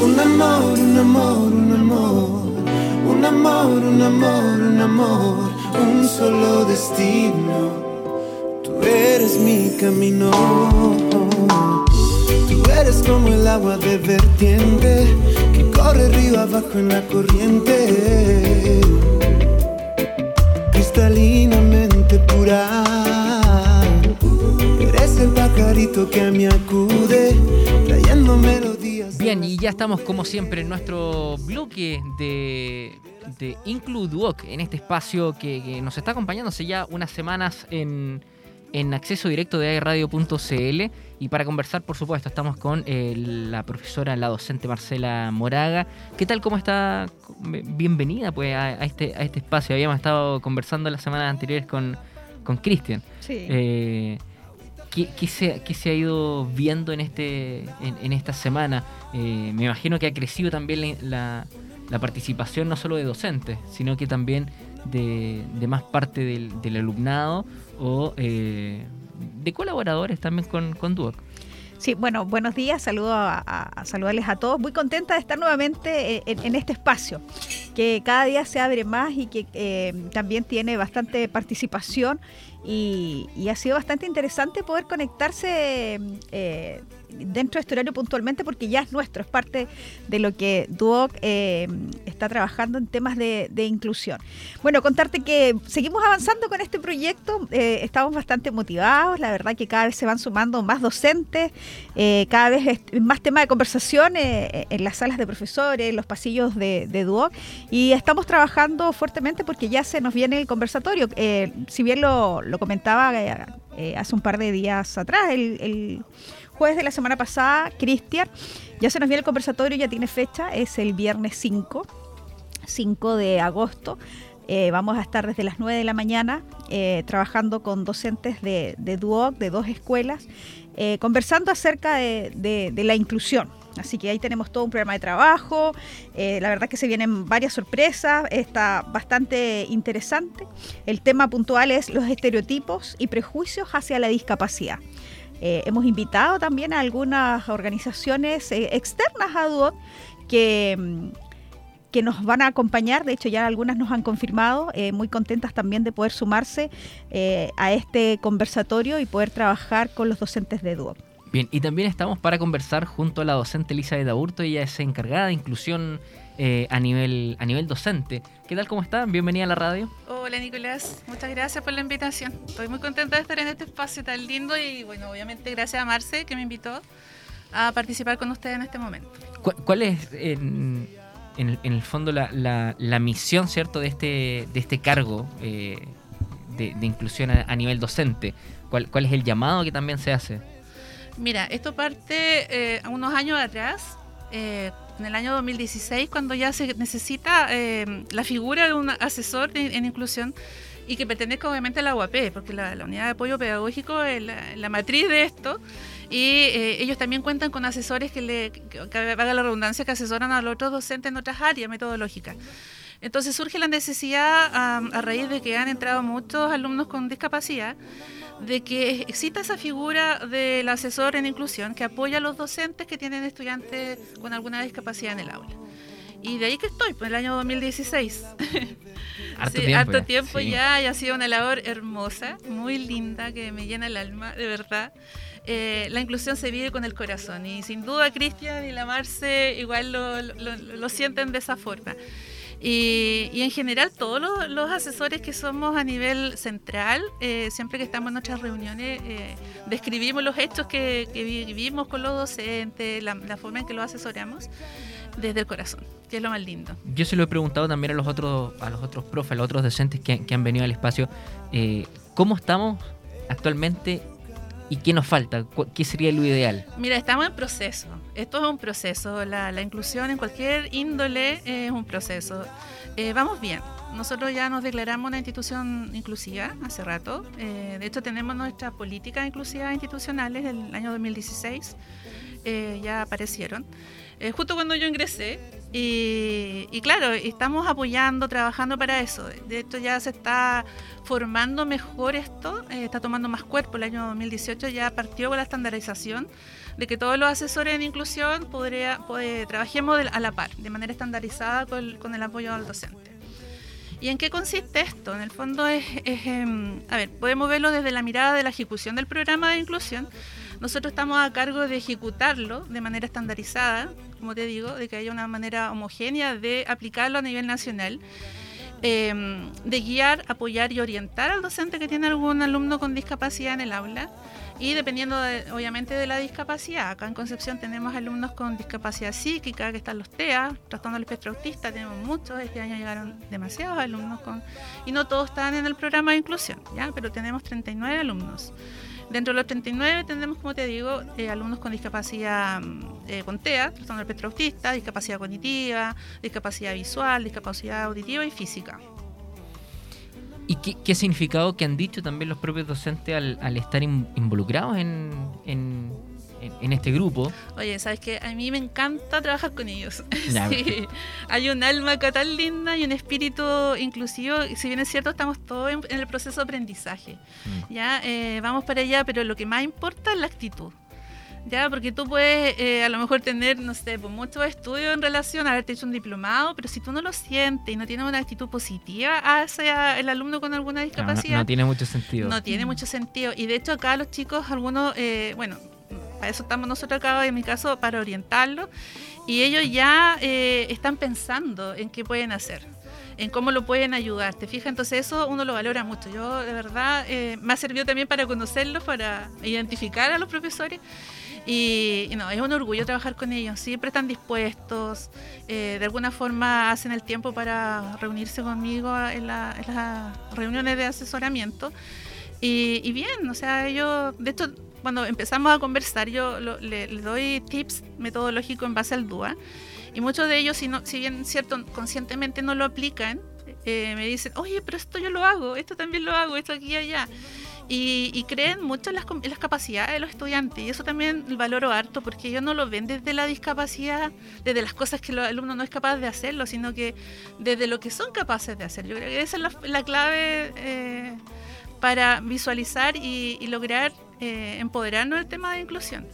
Un amor, un amor, un amor. Un amor, un amor, un amor. Un solo destino. Tú eres mi camino. Tú eres como el agua de vertiente que corre río abajo en la corriente. Estamos como siempre en nuestro bloque de, de Include Walk, en este espacio que, que nos está acompañando hace ya unas semanas en, en acceso directo de airradio.cl y para conversar, por supuesto, estamos con eh, la profesora, la docente Marcela Moraga. ¿Qué tal? ¿Cómo está? Bienvenida pues a, a este, a este espacio. Habíamos estado conversando las semanas anteriores con con Cristian. Sí. Eh, ¿qué, se, ha ido viendo en, este, esta semana? Eh, me imagino que ha crecido también la, participación no solo de docentes, sino que también de, más parte del, del alumnado o eh, de colaboradores también con, con Duoc. Sí, bueno, buenos días, saludo a, a- a saludarles a todos. Muy contenta de estar nuevamente eh, en, este espacio, que cada día se abre más y que eh, también tiene bastante participación y, ha sido bastante interesante poder conectarse eh, dentro de este horario puntualmente porque ya es nuestro, es parte de lo que Duoc está trabajando en temas de, inclusión. Bueno, contarte que seguimos avanzando con este proyecto, estamos bastante motivados, la verdad que cada vez se van sumando más docentes, eh, cada vez es más tema de conversación eh, en las salas de profesores, en los pasillos de, de Duoc y estamos trabajando fuertemente porque ya se nos viene el conversatorio. Eh, si bien lo, comentaba eh, eh, hace un par de días atrás, el, jueves de la semana pasada, Cristian, ya se nos viene el conversatorio, ya tiene fecha, es el viernes 5, 5 de agosto. Eh, vamos a estar desde las 9 de la mañana eh, trabajando con docentes de, de Duoc, de dos escuelas, eh, conversando acerca de, la inclusión. Así que ahí tenemos todo un programa de trabajo. eh, la verdad que se vienen varias sorpresas. Está bastante interesante. El tema puntual es los estereotipos y prejuicios hacia la discapacidad. Eh, hemos invitado también a algunas organizaciones externas a Duoc que, mm, que nos van a acompañar. De hecho, ya algunas nos han confirmado. eh, muy contentas también de poder sumarse eh, a este conversatorio y poder trabajar con los docentes de Duoc. Bien, y también estamos para conversar junto a la docente Elizabeth Aburto, ella es encargada de inclusión eh, a, nivel, a nivel docente. ¿Qué tal? ¿Cómo está? Bienvenida a la radio. Hola Nicolás, muchas gracias por la invitación. Estoy muy contenta de estar en este espacio tan lindo y bueno, obviamente gracias a Marce que me invitó a participar con ustedes en este momento. ¿Cu- ¿Cuál es en, en el, en el fondo la, la- la misión, cierto, de este, de este cargo eh, de, de inclusión a, nivel docente? ¿Cuál, ¿Cuál es el llamado que también se hace? Mira, esto parte eh, unos años atrás, eh, en el año 2016, cuando ya se necesita eh, la figura de un asesor en inclusión y que pertenezca obviamente a la UAP, porque la, unidad de apoyo pedagógico es la, matriz de esto. Y eh, ellos también cuentan con asesores que, le, que, la redundancia, que asesoran a los otros docentes en otras áreas metodológicas. Entonces surge la necesidad, a raíz de que han entrado muchos alumnos con discapacidad, de que exista esa figura del asesor en inclusión que apoya a los docentes que tienen estudiantes con alguna discapacidad en el aula. Y de ahí que estoy, pues el año 2016. Harto Sí, tiempo. harto ya. tiempo Sí. ya y ha sido una labor hermosa, muy linda, que me llena el alma, de verdad. Eh, la inclusión se vive con el corazón y sin duda Cristian y la Marce igual lo, lo- lo sienten de esa forma. Y, y en general todos los, los asesores que somos a nivel central, eh, siempre que estamos en nuestras reuniones, eh, describimos los hechos que, que vivimos con los docentes, la, la forma en que los asesoramos, desde el corazón, que es lo más lindo. Yo se lo he preguntado también a los otros, a los otros profes, a los otros docentes que, que han venido al espacio, eh, ¿cómo estamos actualmente y qué nos falta? ¿Cu- ¿Qué sería lo ideal? Mira, estamos en proceso. Esto es un proceso. La, la inclusión en cualquier índole es un proceso. Eh, vamos bien. Nosotros ya nos declaramos una institución inclusiva hace rato. Eh, de hecho, tenemos nuestras políticas inclusivas institucionales del año 2016. Eh, ya aparecieron. Eh, justo cuando yo ingresé. Y, y claro, estamos apoyando, trabajando para eso. De hecho, ya se está formando mejor esto, eh, está tomando más cuerpo. El año 2018 ya partió con la estandarización de que todos los asesores en inclusión podría, pues, trabajemos a la par, de manera estandarizada con, con el apoyo al docente. ¿Y en qué consiste esto? En el fondo es, em, a ver, podemos verlo desde la mirada de la ejecución del programa de inclusión. Nosotros estamos a cargo de ejecutarlo de manera estandarizada, como te digo, de que haya una manera homogénea de aplicarlo a nivel nacional. Em, de guiar, apoyar y orientar al docente que tiene algún alumno con discapacidad en el aula y dependiendo obviamente de la discapacidad. Acá en Concepción tenemos alumnos con discapacidad psíquica, que están los TEA, tratando el espectro autista, tenemos muchos, este año llegaron demasiados alumnos con y no todos están en el programa de inclusión, ¿ya? pero tenemos 39 alumnos. Dentro de los 39 tenemos, como te digo, eh, alumnos con discapacidad mm, eh, con TEA, tratando el espectro autista, discapacidad cognitiva, discapacidad visual, discapacidad auditiva y física. ¿Y qué, significado que han dicho también los propios docentes al, estar involucrados en, este grupo? Oye, sabes que a mí me encanta trabajar con ellos. Hay un alma acá tan linda y un espíritu inclusivo. Si bien es cierto, estamos todos en, el proceso de aprendizaje. Mm. Ya eh, vamos para allá, pero lo que más importa es la actitud. Ya, porque tú puedes eh, a lo mejor tener, no sé, pues, muchos estudios en relación a haberte hecho un diplomado, pero si tú no lo sientes y no tienes una actitud positiva hacia el alumno con alguna discapacidad. No, tiene mucho sentido. No tiene mucho sentido. Y de hecho, acá los chicos, algunos, eh, bueno, para eso estamos nosotros acá, en mi caso, para orientarlos. Y ellos ya eh, están pensando en qué pueden hacer en cómo lo pueden ayudar. ¿Te fijas? Entonces eso uno lo valora mucho. Yo de verdad me ha servido también para conocerlos, para identificar a los profesores y, no, es un orgullo trabajar con ellos. Siempre están dispuestos, eh, de alguna forma hacen el tiempo para reunirse conmigo en, las reuniones de asesoramiento. Y, bien, o sea, ellos, de hecho, cuando empezamos a conversar, yo les doy tips metodológicos en base al DUA. Y muchos de ellos, si, no, si bien cierto, conscientemente no lo aplican, eh, me dicen, oye, pero esto yo lo hago, esto también lo hago, esto aquí y allá y, creen mucho en las, capacidades de los estudiantes y eso también valoro harto porque ellos no lo ven desde la discapacidad, desde las cosas que el alumno no es capaz de hacerlo, sino que desde lo que son capaces de hacer. Yo creo que esa es la, clave eh, para visualizar y, lograr eh, empoderarnos del tema de inclusión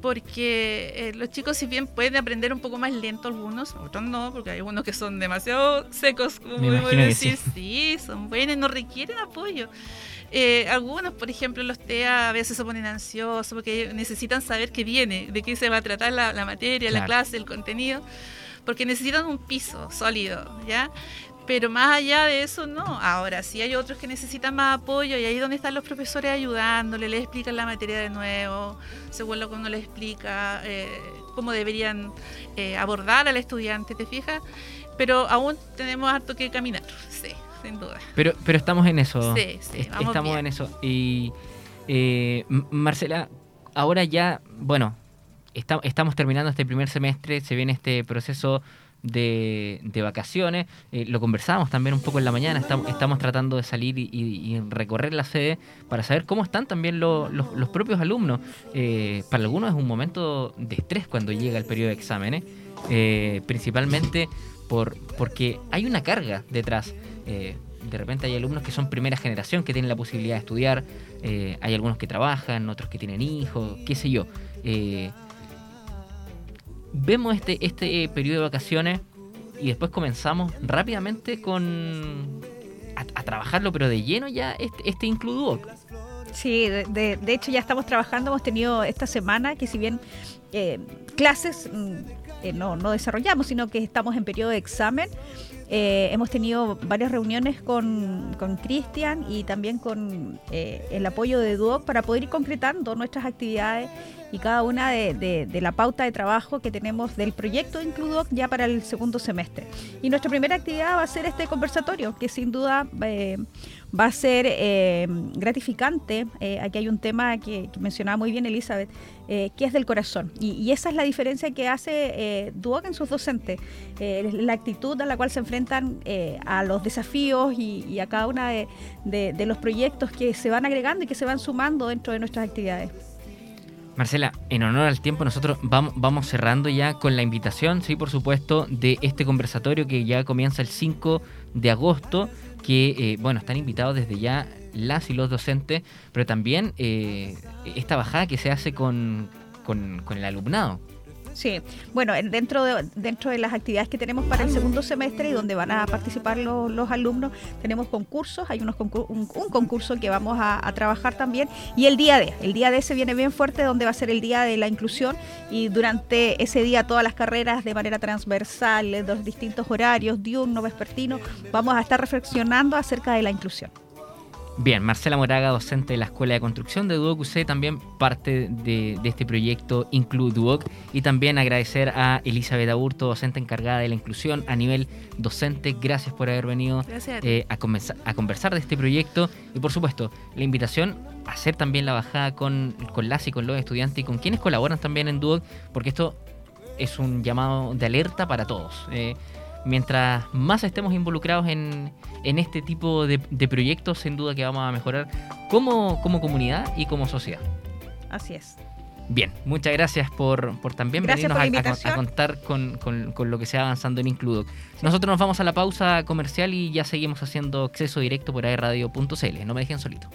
porque eh, los chicos si bien pueden aprender un poco más lento algunos, otros no, porque hay unos que son demasiado secos, como podemos decir, sí. son buenos, no requieren apoyo. Eh, algunos, por ejemplo, los TEA a veces se ponen ansiosos porque necesitan saber qué viene, de qué se va a tratar la, materia, la clase, el contenido, porque necesitan un piso sólido, ¿ya? Pero más allá de eso, no. Ahora, sí hay otros que necesitan más apoyo y ahí es donde están los profesores ayudándole, les explican la materia de nuevo, según lo que uno les explica, eh, cómo deberían eh, abordar al estudiante, ¿te fijas? Pero aún tenemos harto que caminar, sí sin duda. Pero, pero estamos en eso. Sí, sí, Estamos en eso. Y eh, Marcela, ahora ya, bueno, estamos terminando este primer semestre, se viene este proceso de, vacaciones. Eh, lo conversábamos también un poco en la mañana. Estamos, tratando de salir y, recorrer la sede para saber cómo están también los, propios alumnos. Eh, para algunos es un momento de estrés cuando llega el periodo de exámenes, principalmente por, porque hay una carga detrás. Eh, de repente hay alumnos que son primera generación, que tienen la posibilidad de estudiar, eh, hay algunos que trabajan, otros que tienen hijos, qué sé yo. Eh, vemos este, este periodo de vacaciones y después comenzamos rápidamente con a, trabajarlo, pero de lleno ya este, este Includuoc. Sí, de, hecho ya estamos trabajando, hemos tenido esta semana que si bien clases mm, no, no desarrollamos, sino que estamos en periodo de examen, eh, hemos tenido varias reuniones con Cristian y también con eh, el apoyo de Duoc para poder ir concretando nuestras actividades y cada una de, la pauta de trabajo que tenemos del proyecto de Includoc ya para el segundo semestre. Y nuestra primera actividad va a ser este conversatorio, que sin duda eh, va a ser eh, gratificante. Eh, aquí hay un tema que, mencionaba muy bien Elizabeth, que es del corazón. Y, esa es la diferencia que hace Duoc en sus docentes, la actitud a la cual se enfrentan a los desafíos y, a cada uno de, de los proyectos que se van agregando y que se van sumando dentro de nuestras actividades. Marcela, en honor al tiempo, nosotros vamos, vamos cerrando ya con la invitación, sí, por supuesto, de este conversatorio que ya comienza el 5 de agosto, que, eh, bueno, están invitados desde ya las y los docentes, pero también eh, esta bajada que se hace con, con, con el alumnado. Sí, bueno, dentro de, dentro de las actividades que tenemos para el segundo semestre y donde van a participar los, alumnos, tenemos concursos, hay unos un, concurso que vamos a, trabajar también. Y el día de, el día de se viene bien fuerte donde va a ser el día de la inclusión. Y durante ese día todas las carreras de manera transversal, los distintos horarios, diurno, vespertino, vamos a estar reflexionando acerca de la inclusión. Bien, Marcela Moraga, docente de la Escuela de Construcción de Duoc UC, también parte de, este proyecto Include Duoc. Y también agradecer a Elizabeth Aburto, docente encargada de la inclusión a nivel docente. Gracias por haber venido eh, a, a, conversar de este proyecto. Y por supuesto, la invitación a hacer también la bajada con, con las y con los estudiantes y con quienes colaboran también en Duoc, porque esto es un llamado de alerta para todos. Eh, mientras más estemos involucrados en, este tipo de, proyectos, sin duda que vamos a mejorar como, comunidad y como sociedad. Así es. Bien, muchas gracias por, también venirnos a, contar con, lo que se va avanzando en Includo. Nosotros nos vamos a la pausa comercial y ya seguimos haciendo acceso directo por aerradio.cl. No me dejen solito.